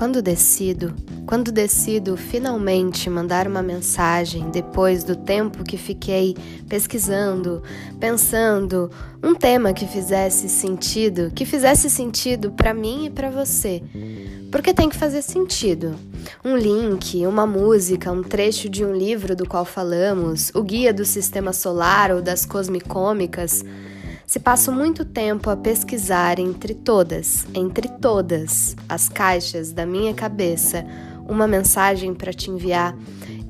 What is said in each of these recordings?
Quando decido, quando decido finalmente mandar uma mensagem depois do tempo que fiquei pesquisando, pensando, um tema que fizesse sentido, que fizesse sentido para mim e para você. Porque tem que fazer sentido. Um link, uma música, um trecho de um livro do qual falamos, o guia do sistema solar ou das cosmicômicas se passo muito tempo a pesquisar entre todas, entre todas as caixas da minha cabeça uma mensagem para te enviar.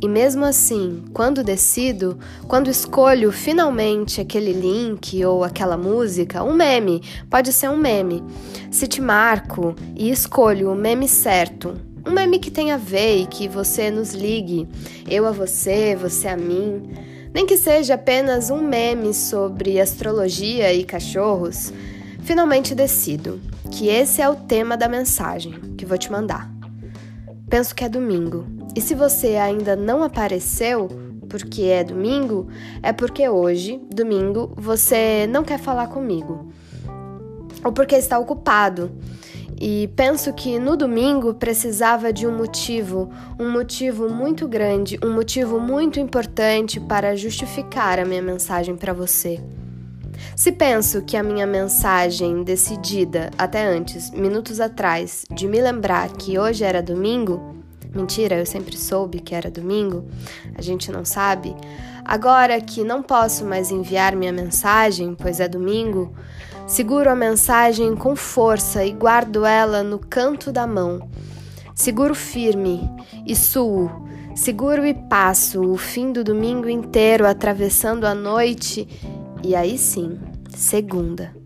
E mesmo assim, quando decido, quando escolho finalmente aquele link ou aquela música, um meme, pode ser um meme. Se te marco e escolho o meme certo, um meme que tenha a ver e que você nos ligue, eu a você, você a mim nem que seja apenas um meme sobre astrologia e cachorros, finalmente decido que esse é o tema da mensagem que vou te mandar. Penso que é domingo, e se você ainda não apareceu porque é domingo, é porque hoje, domingo, você não quer falar comigo, ou porque está ocupado e penso que no domingo precisava de um motivo, um motivo muito grande, um motivo muito importante para justificar a minha mensagem para você. Se penso que a minha mensagem decidida até antes, minutos atrás, de me lembrar que hoje era domingo, mentira, eu sempre soube que era domingo, a gente não sabe. Agora que não posso mais enviar minha mensagem, pois é domingo, Seguro a mensagem com força e guardo ela no canto da mão. Seguro firme e suo. Seguro e passo o fim do domingo inteiro atravessando a noite e aí sim, segunda.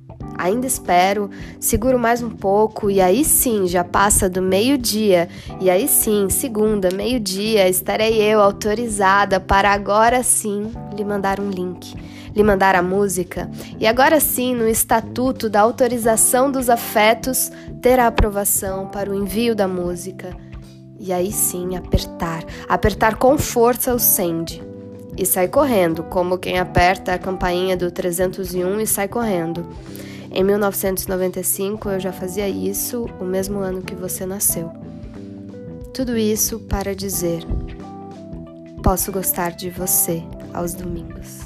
Ainda espero, seguro mais um pouco e aí sim já passa do meio-dia. E aí sim, segunda, meio-dia, estarei eu autorizada para agora sim lhe mandar um link lhe mandar a música, e agora sim, no Estatuto da Autorização dos Afetos, ter a aprovação para o envio da música. E aí sim, apertar, apertar com força o send. E sai correndo, como quem aperta a campainha do 301 e sai correndo. Em 1995 eu já fazia isso, o mesmo ano que você nasceu. Tudo isso para dizer: posso gostar de você aos domingos.